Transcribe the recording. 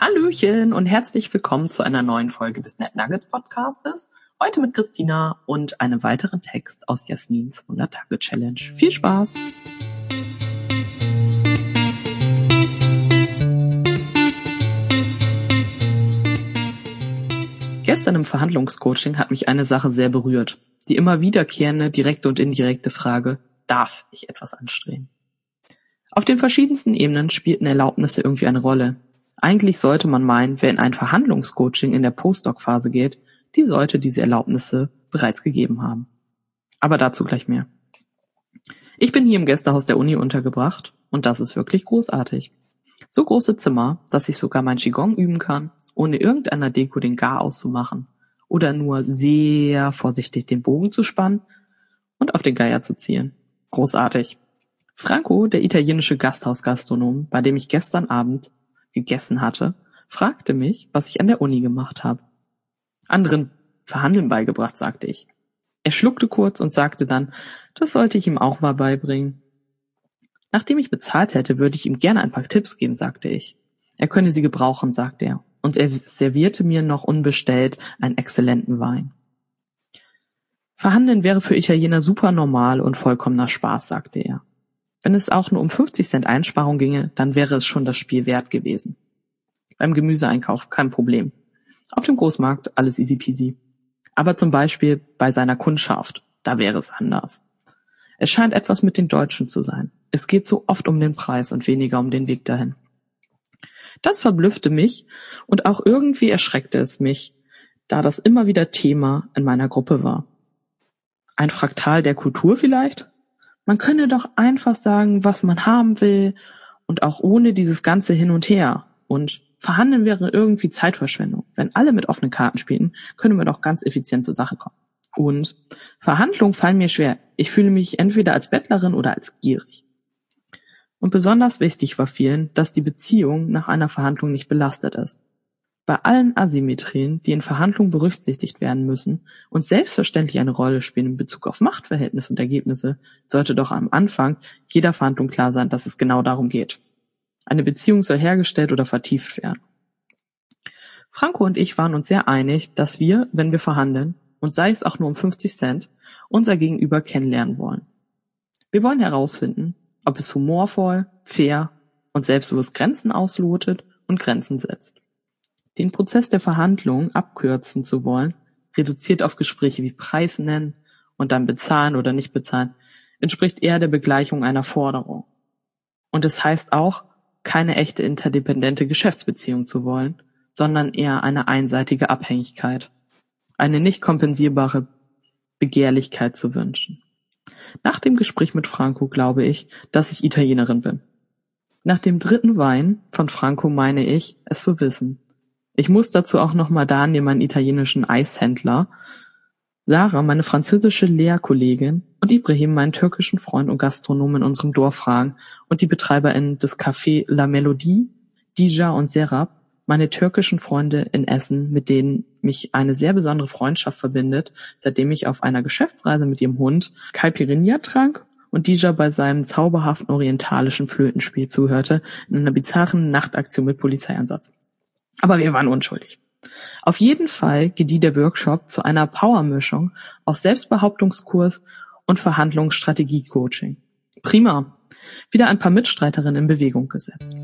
Hallöchen und herzlich willkommen zu einer neuen Folge des Net Nuggets Podcastes. Heute mit Christina und einem weiteren Text aus Jasmins 100-Tage-Challenge. Viel Spaß! Gestern im Verhandlungscoaching hat mich eine Sache sehr berührt. Die immer wiederkehrende direkte und indirekte Frage, darf ich etwas anstreben? Auf den verschiedensten Ebenen spielten Erlaubnisse irgendwie eine Rolle. Eigentlich sollte man meinen, wer in ein Verhandlungscoaching in der Postdoc-Phase geht, die sollte diese Erlaubnisse bereits gegeben haben. Aber dazu gleich mehr. Ich bin hier im Gästehaus der Uni untergebracht und das ist wirklich großartig. So große Zimmer, dass ich sogar mein Qigong üben kann, ohne irgendeiner Deko den Gar auszumachen oder nur sehr vorsichtig den Bogen zu spannen und auf den Geier zu zielen. Großartig. Franco, der italienische Gasthausgastronom, bei dem ich gestern Abend gegessen hatte, fragte mich, was ich an der Uni gemacht habe. Anderen Verhandeln beigebracht, sagte ich. Er schluckte kurz und sagte dann, das sollte ich ihm auch mal beibringen. Nachdem ich bezahlt hätte, würde ich ihm gerne ein paar Tipps geben, sagte ich. Er könne sie gebrauchen, sagte er, und er servierte mir noch unbestellt einen exzellenten Wein. Verhandeln wäre für Italiener super normal und vollkommener Spaß, sagte er. Wenn es auch nur um 50 Cent Einsparung ginge, dann wäre es schon das Spiel wert gewesen. Beim Gemüseeinkauf kein Problem. Auf dem Großmarkt alles easy peasy. Aber zum Beispiel bei seiner Kundschaft, da wäre es anders. Es scheint etwas mit den Deutschen zu sein. Es geht so oft um den Preis und weniger um den Weg dahin. Das verblüffte mich und auch irgendwie erschreckte es mich, da das immer wieder Thema in meiner Gruppe war. Ein Fraktal der Kultur vielleicht? Man könne doch einfach sagen, was man haben will und auch ohne dieses ganze Hin und Her. Und verhandeln wäre irgendwie Zeitverschwendung. Wenn alle mit offenen Karten spielen, können wir doch ganz effizient zur Sache kommen. Und Verhandlungen fallen mir schwer. Ich fühle mich entweder als Bettlerin oder als gierig. Und besonders wichtig war vielen, dass die Beziehung nach einer Verhandlung nicht belastet ist. Bei allen Asymmetrien, die in Verhandlungen berücksichtigt werden müssen und selbstverständlich eine Rolle spielen in Bezug auf Machtverhältnisse und Ergebnisse, sollte doch am Anfang jeder Verhandlung klar sein, dass es genau darum geht. Eine Beziehung soll hergestellt oder vertieft werden. Franco und ich waren uns sehr einig, dass wir, wenn wir verhandeln, und sei es auch nur um 50 Cent, unser Gegenüber kennenlernen wollen. Wir wollen herausfinden, ob es humorvoll, fair und selbstbewusst Grenzen auslotet und Grenzen setzt. Den Prozess der Verhandlung abkürzen zu wollen, reduziert auf Gespräche wie Preis nennen und dann bezahlen oder nicht bezahlen, entspricht eher der Begleichung einer Forderung. Und es heißt auch, keine echte interdependente Geschäftsbeziehung zu wollen, sondern eher eine einseitige Abhängigkeit, eine nicht kompensierbare Begehrlichkeit zu wünschen. Nach dem Gespräch mit Franco glaube ich, dass ich Italienerin bin. Nach dem dritten Wein von Franco meine ich, es zu wissen. Ich muss dazu auch noch mal Daniel, meinen italienischen Eishändler, Sarah, meine französische Lehrkollegin und Ibrahim, meinen türkischen Freund und Gastronom in unserem Dorf fragen und die BetreiberInnen des Café La Melodie, Dija und Serap, meine türkischen Freunde in Essen, mit denen mich eine sehr besondere Freundschaft verbindet, seitdem ich auf einer Geschäftsreise mit ihrem Hund Caipirinha trank und Dija bei seinem zauberhaften orientalischen Flötenspiel zuhörte in einer bizarren Nachtaktion mit Polizeieinsatz. Aber wir waren unschuldig. Auf jeden Fall gedieh der Workshop zu einer Powermischung aus Selbstbehauptungskurs und Verhandlungsstrategie-Coaching. Prima. Wieder ein paar Mitstreiterinnen in Bewegung gesetzt.